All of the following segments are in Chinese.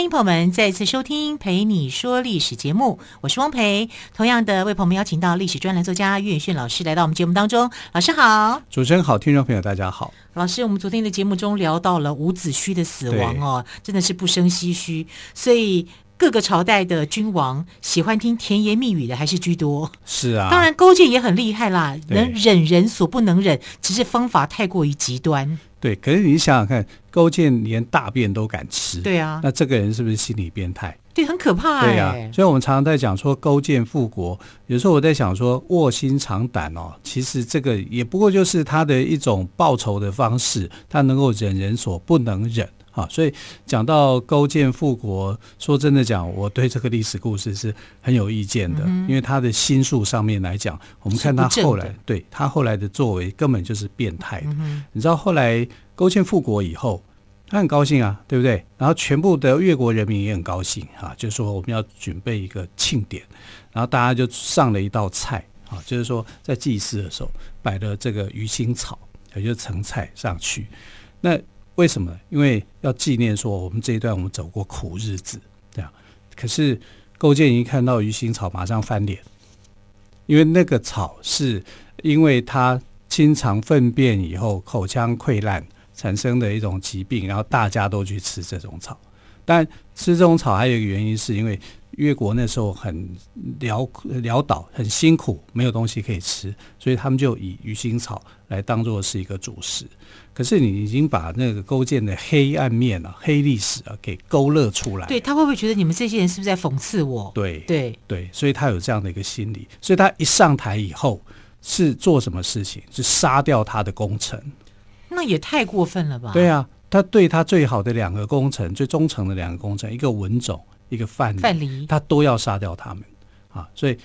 欢迎朋友们再次收听《陪你说历史》节目，我是汪培。同样的，为朋友们邀请到历史专栏作家岳远逊老师来到我们节目当中。老师好，主持人好，听众朋友大家好。老师，我们昨天的节目中聊到了伍子胥的死亡哦，真的是不生唏嘘。所以各个朝代的君王喜欢听甜言蜜语的还是居多。是啊，当然勾践也很厉害啦，能忍人所不能忍，只是方法太过于极端。对，可是你想想看，勾践连大便都敢吃，对啊，那这个人是不是心理变态？对，很可怕。对啊，所以我们常常在讲说勾践复国，有时候我在想说卧薪尝胆哦，其实这个也不过就是他的一种报仇的方式，他能够忍人所不能忍。啊，所以讲到勾践复国，说真的讲，我对这个历史故事是很有意见的，嗯、因为他的心术上面来讲，我们看他后来，对他后来的作为根本就是变态的。嗯、你知道后来勾践复国以后，他很高兴啊，对不对？然后全部的越国人民也很高兴啊，就是说我们要准备一个庆典，然后大家就上了一道菜啊，就是说在祭祀的时候摆了这个鱼腥草，也就是成菜上去，那。为什么？因为要纪念说我们这一段我们走过苦日子，这样。可是勾践一看到鱼腥草，马上翻脸，因为那个草是因为他经常粪便以后口腔溃烂产生的一种疾病，然后大家都去吃这种草。但吃这种草还有一个原因，是因为越国那时候很潦潦倒，很辛苦，没有东西可以吃，所以他们就以鱼腥草来当做是一个主食。可是你已经把那个勾践的黑暗面啊、黑历史啊给勾勒出来，对，他会不会觉得你们这些人是不是在讽刺我？对对对，所以他有这样的一个心理，所以他一上台以后是做什么事情？是杀掉他的功臣，那也太过分了吧？对啊，他对他最好的两个功臣、最忠诚的两个功臣，一个文种，一个范蠡，范蠡，他都要杀掉他们。啊，所以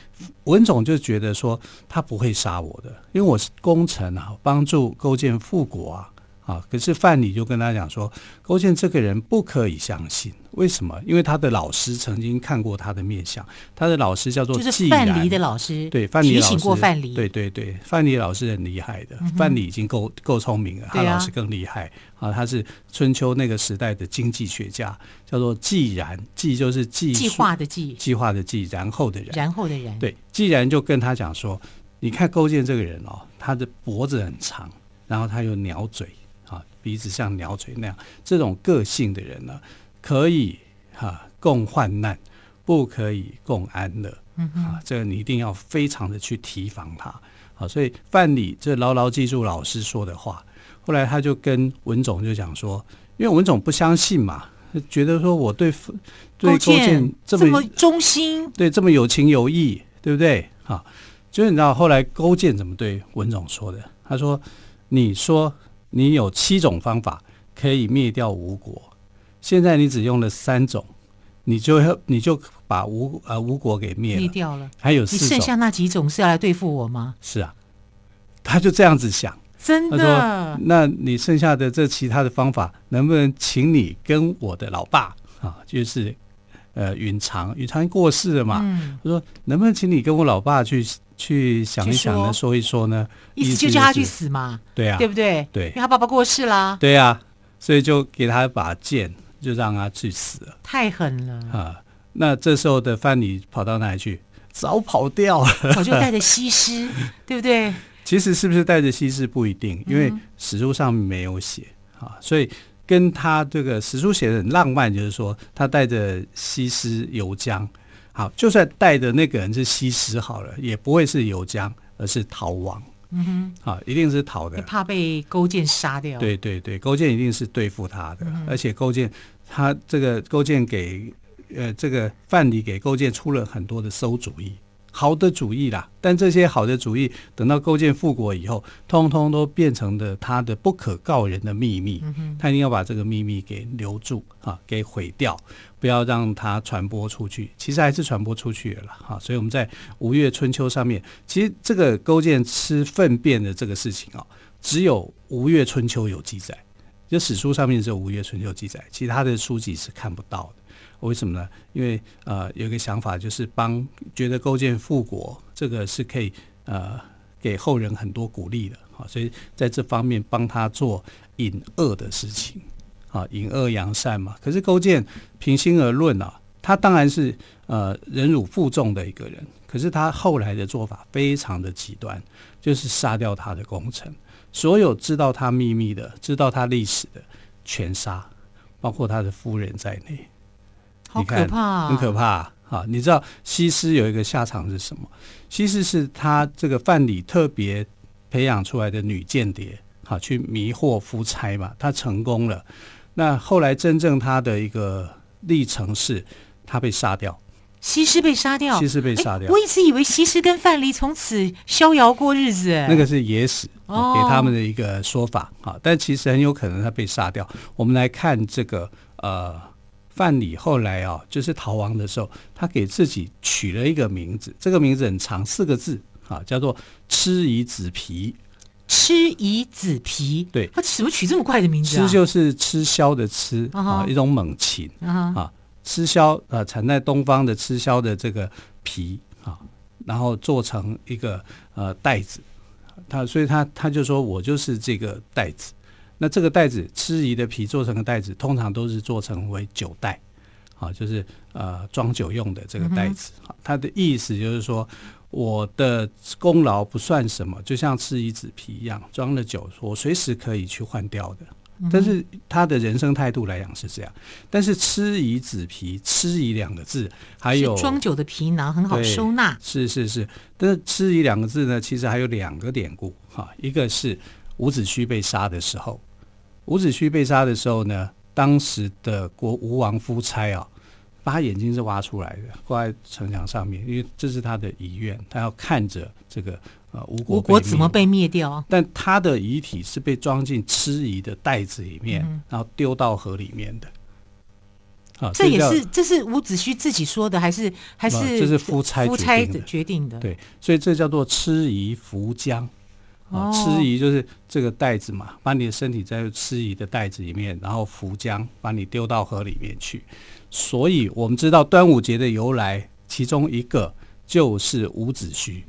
文种就觉得说他不会杀我的，因为我是功臣啊，帮助勾践复国啊。啊！可是范蠡就跟他讲说，勾践这个人不可以相信。为什么？因为他的老师曾经看过他的面相，他的老师叫做就是范蠡的老师，对，范蠡老师提醒过范蠡，对对对，范蠡老师很厉害的。嗯、范蠡已经够够聪明了，他老师更厉害啊！他是春秋那个时代的经济学家，叫做既然，季就是计计划的计，计划的计，然后的人，然后的人，对，既然就跟他讲说，你看勾践这个人哦，他的脖子很长，然后他有鸟嘴。鼻子像鸟嘴那样，这种个性的人呢，可以哈、啊、共患难，不可以共安乐。嗯啊，这个你一定要非常的去提防他。好、啊，所以范蠡这牢牢记住老师说的话。后来他就跟文总就讲说，因为文总不相信嘛，觉得说我对对勾践这么忠心，对这么有情有义，对不对？啊，就是你知道后来勾践怎么对文总说的？他说：“你说。”你有七种方法可以灭掉吴国，现在你只用了三种，你就要你就把吴呃吴国给灭灭掉了。还有四种，你剩下那几种是要来对付我吗？是啊，他就这样子想，真的。他说，那你剩下的这其他的方法，能不能请你跟我的老爸啊，就是呃允常，允常过世了嘛？嗯，他说能不能请你跟我老爸去？去想一想呢，说，说一说呢，意思就叫他去死嘛，对啊，对不对？对，因为他爸爸过世啦，对啊，所以就给他一把剑，就让他去死了。太狠了啊！那这时候的范蠡跑到哪里去？早跑掉了，早就 带着西施，对不对？其实是不是带着西施不一定，因为史书上没有写啊，所以跟他这个史书写的很浪漫，就是说他带着西施游江。好，就算带的那个人是西施好了，也不会是游江，而是逃亡。嗯哼，啊，一定是逃的，怕被勾践杀掉。对对对，勾践一定是对付他的，嗯、而且勾践他这个勾践给呃这个范蠡给勾践出了很多的馊主意好的主意啦。但这些好的主意，等到勾践复国以后，通通都变成了他的不可告人的秘密。他一定要把这个秘密给留住啊，给毁掉，不要让它传播出去。其实还是传播出去了哈。所以我们在《吴越春秋》上面，其实这个勾践吃粪便的这个事情啊，只有《吴越春秋》有记载。就史书上面只有《吴越春秋》记载，其他的书籍是看不到的。为什么呢？因为呃，有一个想法就是帮觉得勾践复国这个是可以呃给后人很多鼓励的啊，所以在这方面帮他做隐恶的事情啊，隐恶扬善嘛。可是勾践平心而论啊，他当然是呃忍辱负重的一个人，可是他后来的做法非常的极端，就是杀掉他的功臣。所有知道他秘密的、知道他历史的，全杀，包括他的夫人在内。好可怕啊，很可怕啊！啊，你知道西施有一个下场是什么？西施是他这个范蠡特别培养出来的女间谍，好去迷惑夫差嘛。她成功了。那后来真正他的一个历程是，他被杀掉。西施被杀掉，西施被杀掉。我一直以为西施跟范蠡从此逍遥过日子，那个是野史给他们的一个说法啊。但其实很有可能他被杀掉。我们来看这个呃，范蠡后来啊，就是逃亡的时候，他给自己取了一个名字，这个名字很长，四个字啊，叫做吃夷子皮。吃夷子皮，对，他怎么取这么怪的名字？吃就是吃枭的吃啊，一种猛禽啊。吃枭呃，产在东方的吃枭的这个皮啊，然后做成一个呃袋子，他所以他他就说我就是这个袋子。那这个袋子鴟夷的皮做成的袋子，通常都是做成为酒袋，啊，就是呃装酒用的这个袋子。它的意思就是说，我的功劳不算什么，就像鴟夷子皮一样，装了酒，我随时可以去换掉的。但是他的人生态度来讲是这样，但是“吃夷子皮”“吃夷”两个字，还有装酒的皮囊很好收纳，是是是。但是“吃夷”两个字呢，其实还有两个典故哈。一个是伍子胥被杀的时候，伍子胥被杀的时候呢，当时的国吴王夫差啊，把他眼睛是挖出来的，挂在城墙上面，因为这是他的遗愿，他要看着这个呃。吴国，国怎么被灭掉？但他的遗体是被装进蚩夷的袋子里面，嗯、然后丢到河里面的。啊，这也是这是伍子胥自己说的，还是还是这是夫差夫差决定的？对，所以这叫做蚩夷扶将。啊，吃鱼就是这个袋子嘛，把你的身体在吃鱼的袋子里面，然后浮浆把你丢到河里面去。所以我们知道端午节的由来，其中一个就是伍子胥。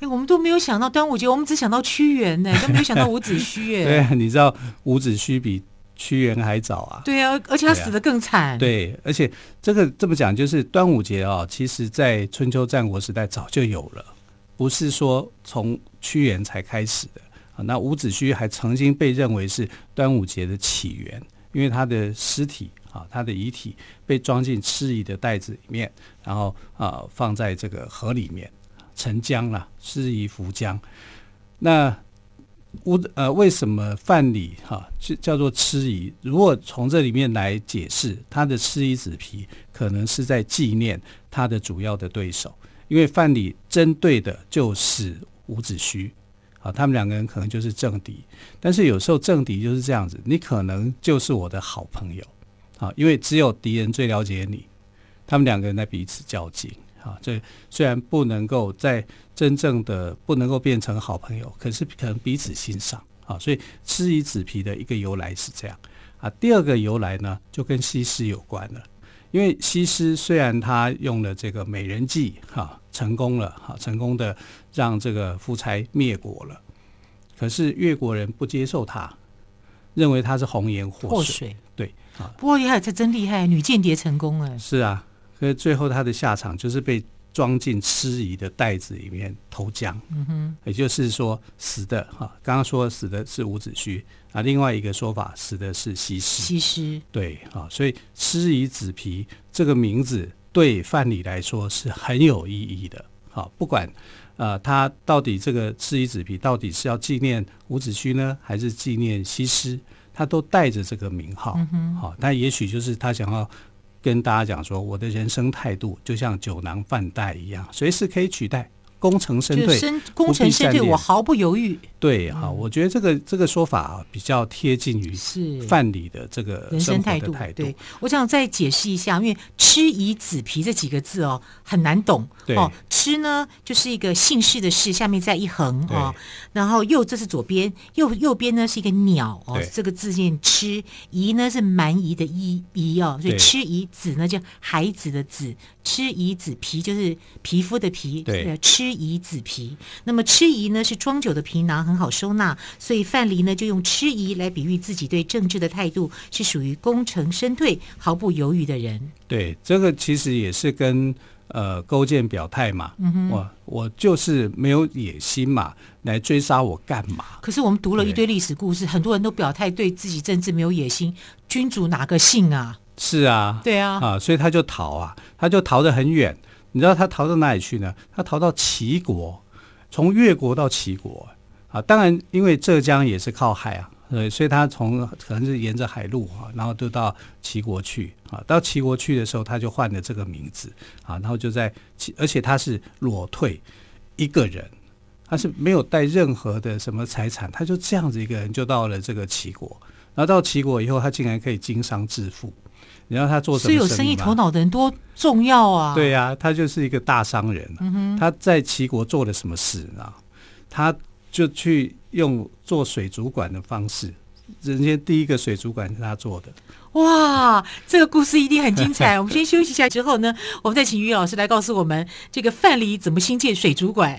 哎，我们都没有想到端午节，我们只想到屈原呢，都没有想到伍子胥。哎，对，你知道伍子胥比屈原还早啊？对啊，而且他死的更惨。对，对，而且这个这么讲，就是端午节啊，其实在春秋战国时代早就有了，不是说从屈原才开始的啊。那伍子胥还曾经被认为是端午节的起源，因为他的尸体啊，他的遗体被装进吃夷的袋子里面，然后啊放在这个河里面。沉江了，吃夷浮江。那吴呃，为什么范蠡哈就叫做吃夷？如果从这里面来解释，他的吃夷子皮可能是在纪念他的主要的对手，因为范蠡针对的就是伍子胥啊，他们两个人可能就是政敌。但是有时候政敌就是这样子，你可能就是我的好朋友啊，因为只有敌人最了解你。他们两个人在彼此较劲。啊，这虽然不能够在真正的不能够变成好朋友，可是可能彼此欣赏啊，所以吃夷子皮的一个由来是这样啊。第二个由来呢，就跟西施有关了，因为西施虽然她用了这个美人计，哈，成功了，哈，成功的让这个夫差灭国了，可是越国人不接受他，认为他是红颜祸水，对啊。不过厉害，这真厉害，女间谍成功了，是啊。所以最后他的下场就是被装进吃夷的袋子里面投江，嗯哼，也就是说死的哈，刚刚说死的是伍子胥啊，另外一个说法死的是西施，西施。对啊，所以吃夷子皮这个名字对范蠡来说是很有意义的，好，不管呃他到底这个赤衣子皮到底是要纪念伍子胥呢，还是纪念西施，他都带着这个名号，好，但也许就是他想要。跟大家讲说，我的人生态度就像酒囊饭袋一样，随时可以取代。功成身退，功成身退，我毫不犹豫。对哈、嗯，我觉得这个这个说法啊，比较贴近于是范蠡的这个人生态度。对，我想再解释一下，因为“吃夷子皮”这几个字哦，很难懂。对哦，吃呢就是一个姓氏的“氏”，下面再一横哦，然后右这是左边，右右边呢是一个鸟哦，这个字念“吃”。夷呢是蛮夷的“夷”夷哦，所以“吃夷子”呢就孩子的“子”。吃夷子皮就是皮肤的皮，对，吃夷子皮。那么吃夷呢是装酒的皮囊，很好收纳，所以范蠡呢就用吃夷来比喻自己对政治的态度是属于功成身退、毫不犹豫的人。对，这个其实也是跟呃勾践表态嘛，嗯，我我就是没有野心嘛，来追杀我干嘛？可是我们读了一堆历史故事，很多人都表态对自己政治没有野心，君主哪个信啊？是啊，对啊，啊，所以他就逃啊，他就逃得很远。你知道他逃到哪里去呢？他逃到齐国，从越国到齐国啊。当然，因为浙江也是靠海啊，所以他从可能是沿着海路啊，然后就到齐国去啊。到齐国去的时候，他就换了这个名字啊，然后就在齐，而且他是裸退一个人，他是没有带任何的什么财产，他就这样子一个人就到了这个齐国。然后到齐国以后，他竟然可以经商致富。你知道他做什么？是有生意头脑的人多重要啊！对呀、啊，他就是一个大商人、啊嗯。他在齐国做了什么事呢？他就去用做水族馆的方式，人家第一个水族馆是他做的。哇，这个故事一定很精彩。我们先休息一下，之后呢，我们再请于老师来告诉我们这个范蠡怎么兴建水族馆。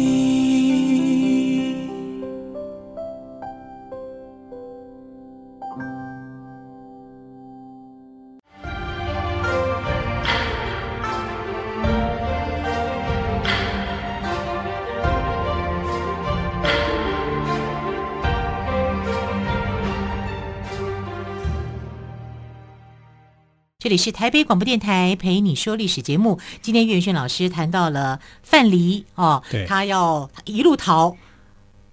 里是台北广播电台陪你说历史节目。今天岳云轩老师谈到了范蠡哦，他要一路逃，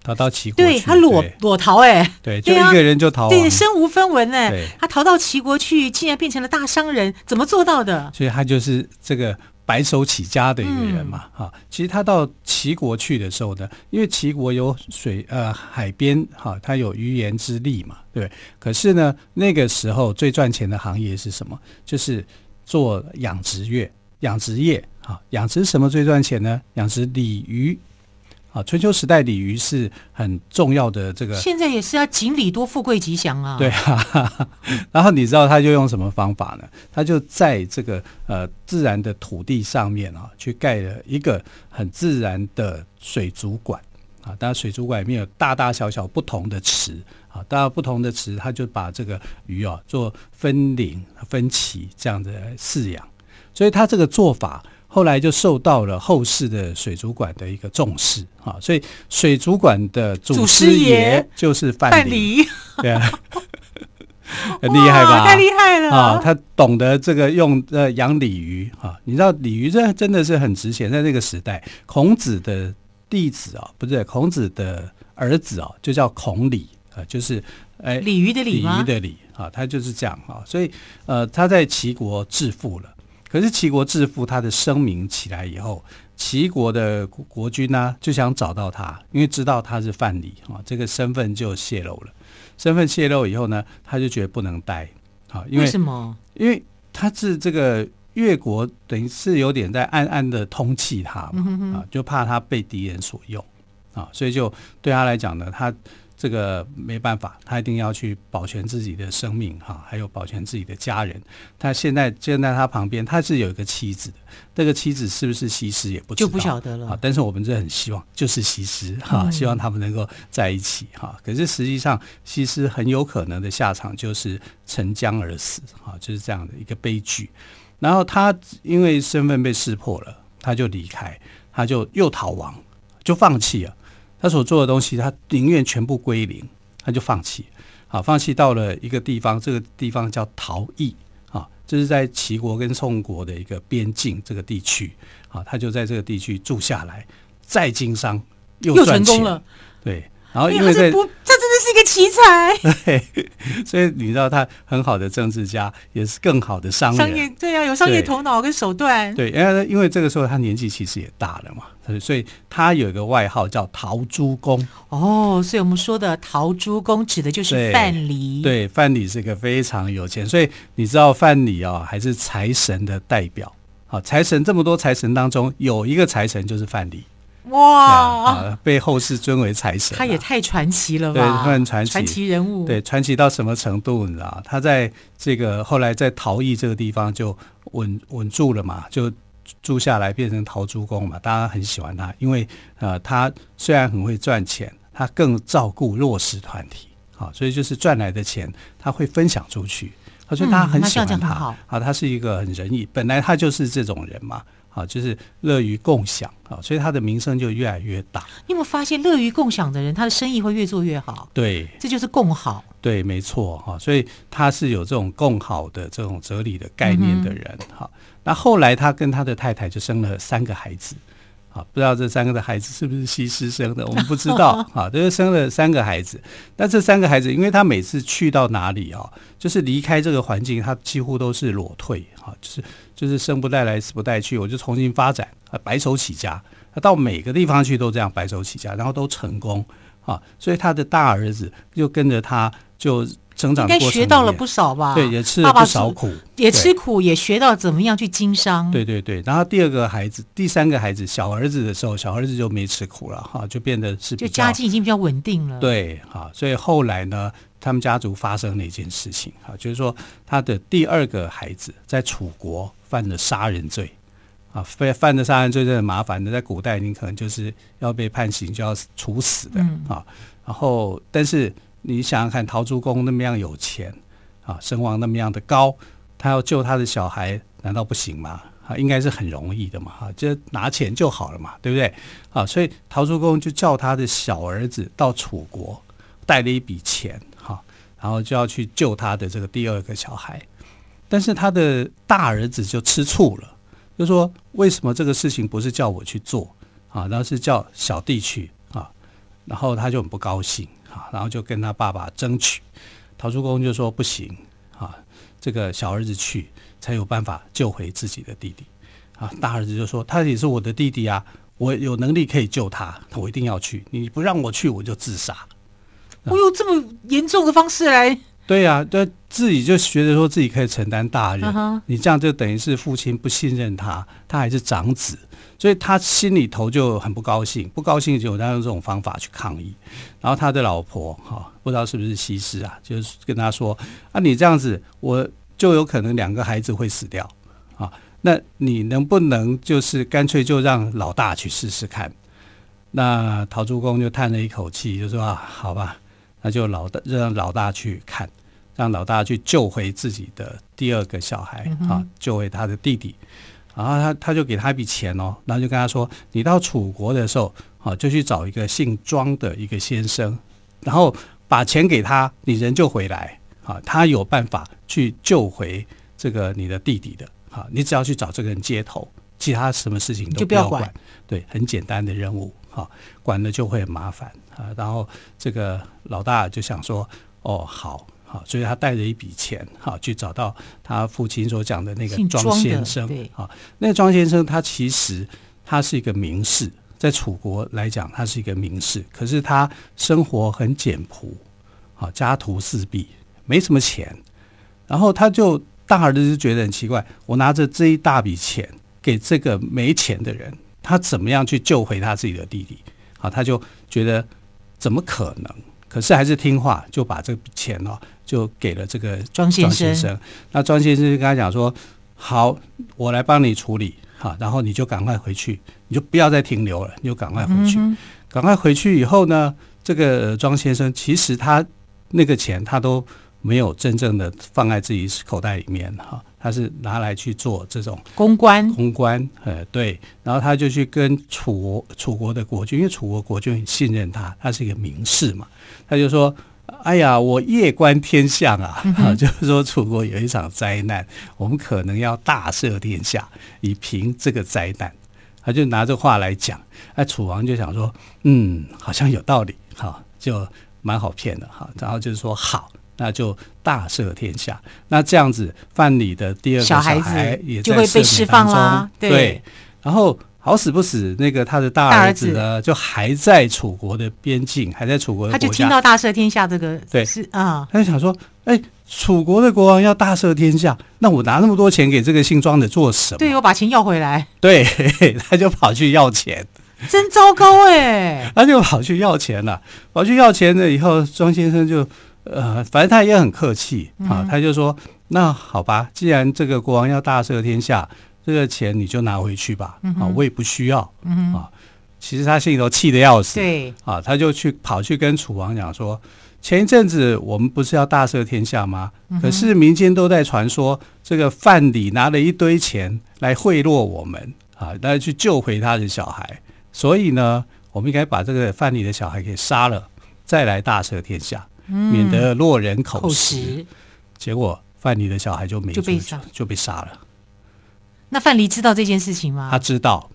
逃到齐国，对他裸裸逃哎，对，就一个人就逃，对，身无分文哎，他逃到齐国去，竟然变成了大商人，怎么做到的？所以他就是这个。白手起家的一个人嘛，哈、嗯，其实他到齐国去的时候呢，因为齐国有水呃海边哈，他有鱼盐之利嘛，对，对。可是呢，那个时候最赚钱的行业是什么？就是做养殖业，养殖业哈，养殖什么最赚钱呢？养殖鲤鱼。啊，春秋时代鲤鱼是很重要的这个，现在也是要锦鲤多富贵吉祥啊。对啊，然后你知道他就用什么方法呢？他就在这个呃自然的土地上面啊，去盖了一个很自然的水族馆啊。当然，水族馆里面有大大小小不同的池啊，大家不同的池，他就把这个鱼啊做分龄分期这样的饲养，所以他这个做法。后来就受到了后世的水族馆的一个重视啊，所以水族馆的祖师爷就是范蠡，对啊，很厉害吧？太厉害了啊！他懂得这个用呃养鲤鱼啊，你知道鲤鱼这真的是很值钱，在那个时代，孔子的弟子啊，不是孔子的儿子啊，就叫孔鲤啊，就是哎鲤鱼的鲤？鲤鱼的鲤啊，他就是这样啊，所以呃他在齐国致富了。可是齐国致富，他的声名起来以后，齐国的国君呢、啊、就想找到他，因为知道他是范蠡啊，这个身份就泄露了。身份泄露以后呢，他就觉得不能待啊，因为，为什么？因为他是这个越国，等于是有点在暗暗的通气他嘛啊，就怕他被敌人所用啊，所以就对他来讲呢，他。这个没办法，他一定要去保全自己的生命哈，还有保全自己的家人。他现在站在他旁边，他是有一个妻子的，这个妻子是不是西施也不知道，就不晓得了啊。但是我们这很希望就是西施哈，希望他们能够在一起哈。可是实际上，西施很有可能的下场就是沉江而死哈，就是这样的一个悲剧。然后他因为身份被识破了，他就离开，他就又逃亡，就放弃了他所做的东西，他宁愿全部归零，他就放弃。好，放弃到了一个地方，这个地方叫陶邑啊，这是在齐国跟宋国的一个边境这个地区啊，他就在这个地区住下来，再经商又赚钱，又成功了，对。然后因为这不，这真的是一个奇才。对，所以你知道他很好的政治家，也是更好的商人。商业对啊，有商业头脑跟手段。对，因为因为这个时候他年纪其实也大了嘛，所以他有一个外号叫陶朱公。哦，所以我们说的陶朱公指的就是范蠡。对，范蠡是一个非常有钱，所以你知道范蠡啊，还是财神的代表。好，财神这么多财神当中，有一个财神就是范蠡。哇、啊！被后世尊为财神，他也太传奇了吧？对，很传奇，传奇人物。对，传奇到什么程度？你知道，他在这个后来在陶邑这个地方就稳稳住了嘛，就住下来变成陶朱公嘛。大家很喜欢他，因为呃，他虽然很会赚钱，他更照顾弱势团体。好，所以就是赚来的钱他会分享出去。所以大家很喜欢他。嗯、好，啊，他是一个很仁义，本来他就是这种人嘛。啊，就是乐于共享啊，所以他的名声就越来越大。你有没有发现，乐于共享的人，他的生意会越做越好？对，这就是共好。对，没错哈。所以他是有这种共好的这种哲理的概念的人哈。那、嗯、后来他跟他的太太就生了三个孩子。啊，不知道这三个的孩子是不是西施生的，我们不知道。啊，就是生了三个孩子。那这三个孩子，因为他每次去到哪里啊，就是离开这个环境，他几乎都是裸退啊，就是就是生不带来，死不带去，我就重新发展啊，白手起家。他到每个地方去都这样白手起家，然后都成功啊。所以他的大儿子就跟着他就。成长应该学到了不少吧？对，也吃了不少苦，也吃苦，也学到怎么样去经商。对对对，然后第二个孩子，第三个孩子，小儿子的时候，小儿子就没吃苦了哈，就变得是就家境已经比较稳定了。对，哈，所以后来呢，他们家族发生了一件事情哈，就是说他的第二个孩子在楚国犯了杀人罪啊，犯犯了杀人罪，这很麻烦的，在古代你可能就是要被判刑，就要处死的啊。然后，但是。你想想看，陶朱公那么样有钱啊，声望那么样的高，他要救他的小孩，难道不行吗？啊，应该是很容易的嘛，哈，就拿钱就好了嘛，对不对？啊，所以陶朱公就叫他的小儿子到楚国，带了一笔钱，哈，然后就要去救他的这个第二个小孩。但是他的大儿子就吃醋了，就说：为什么这个事情不是叫我去做啊，然后是叫小弟去？然后他就很不高兴。啊，然后就跟他爸爸争取，陶朱公就说不行啊，这个小儿子去才有办法救回自己的弟弟啊。大儿子就说他也是我的弟弟啊，我有能力可以救他，我一定要去。你不让我去，我就自杀。我用这么严重的方式来？对呀、啊，就自己就觉得说自己可以承担大任，uh -huh. 你这样就等于是父亲不信任他，他还是长子。所以他心里头就很不高兴，不高兴就他用这种方法去抗议。然后他的老婆哈，不知道是不是西施啊，就是跟他说：“啊，你这样子，我就有可能两个孩子会死掉啊。那你能不能就是干脆就让老大去试试看？”那陶朱公就叹了一口气，就说：“啊，好吧，那就老大让老大去看，让老大去救回自己的第二个小孩啊，救回他的弟弟。”然后他他就给他一笔钱哦，然后就跟他说：“你到楚国的时候，啊，就去找一个姓庄的一个先生，然后把钱给他，你人就回来。啊，他有办法去救回这个你的弟弟的。啊，你只要去找这个人接头，其他什么事情都不要管。对，很简单的任务。哈，管了就会很麻烦。啊，然后这个老大就想说：哦，好。”好，所以他带着一笔钱，好去找到他父亲所讲的那个庄先生。好，那个庄先生他其实他是一个名士，在楚国来讲他是一个名士，可是他生活很简朴，好家徒四壁，没什么钱。然后他就大儿子就觉得很奇怪，我拿着这一大笔钱给这个没钱的人，他怎么样去救回他自己的弟弟？好，他就觉得怎么可能？可是还是听话，就把这笔钱哦。就给了这个庄先生，先生。那庄先生就跟他讲说：“好，我来帮你处理哈，然后你就赶快回去，你就不要再停留了，你就赶快回去，嗯、赶快回去以后呢，这个庄先生其实他那个钱他都没有真正的放在自己口袋里面哈，他是拿来去做这种公关，公关，呃，对，然后他就去跟楚国楚国的国君，因为楚国国君很信任他，他是一个名士嘛，他就说：“哎呀，我夜观天象啊，嗯、啊，就是说楚国有一场灾难，我们可能要大赦天下，以平这个灾难。”他就拿这话来讲，那楚王就想说：“嗯，好像有道理，哈，就蛮好骗的，哈。”然后就是说：“好。”那就大赦天下。那这样子，范蠡的第二个小孩也就会被释放啦。对，然后好死不死，那个他的大儿子呢，就还在楚国的边境，还在楚国的。他就听到大赦天下这个，对，是啊，他就想说，哎，楚国的国王要大赦天下，那我拿那么多钱给这个姓庄的做什么？对，我把钱要回来。对，他就跑去要钱，真糟糕哎！他就跑去要钱了，跑去要钱了以后，庄先生就。呃，反正他也很客气啊，他就说：“那好吧，既然这个国王要大赦天下，这个钱你就拿回去吧，啊，我也不需要啊。”其实他心里头气得要死，对啊，他就去跑去跟楚王讲说：“前一阵子我们不是要大赦天下吗？可是民间都在传说，这个范蠡拿了一堆钱来贿赂我们啊，来去救回他的小孩，所以呢，我们应该把这个范蠡的小孩给杀了，再来大赦天下。”免得落人口实，口实，结果范蠡的小孩就没就被，就被杀了。那范蠡知道这件事情吗？他知道，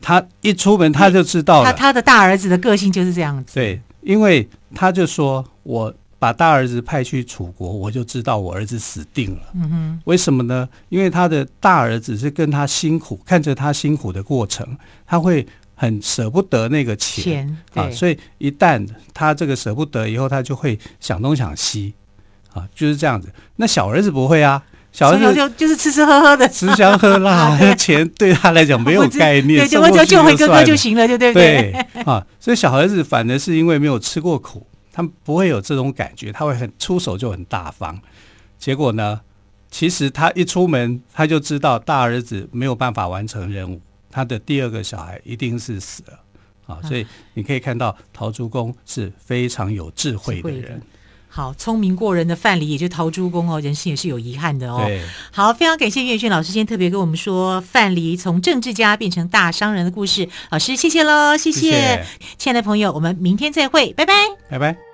他一出门他就知道了。他他的大儿子的个性就是这样子。对，因为他就说：“我把大儿子派去楚国，我就知道我儿子死定了。”嗯哼，为什么呢？因为他的大儿子是跟他辛苦，看着他辛苦的过程，他会。很舍不得那个钱，钱啊，所以一旦他这个舍不得以后，他就会想东想西，啊，就是这样子。那小儿子不会啊，小儿子就就是吃吃喝喝的，吃香喝辣，钱对他来讲没有概念，对，我只要救回哥哥就行了，就对不对？对啊，所以小儿子反而是因为没有吃过苦，他们不会有这种感觉，他会很出手就很大方。结果呢，其实他一出门他就知道大儿子没有办法完成任务。他的第二个小孩一定是死了啊，所以你可以看到陶朱公是非常有智慧的人，好聪明过人的范蠡，也就陶朱公哦，人生也是有遗憾的哦。对，好，非常感谢岳轩老师今天特别跟我们说范蠡从政治家变成大商人的故事，老师谢谢喽，谢谢亲爱的朋友，我们明天再会，拜拜，拜拜。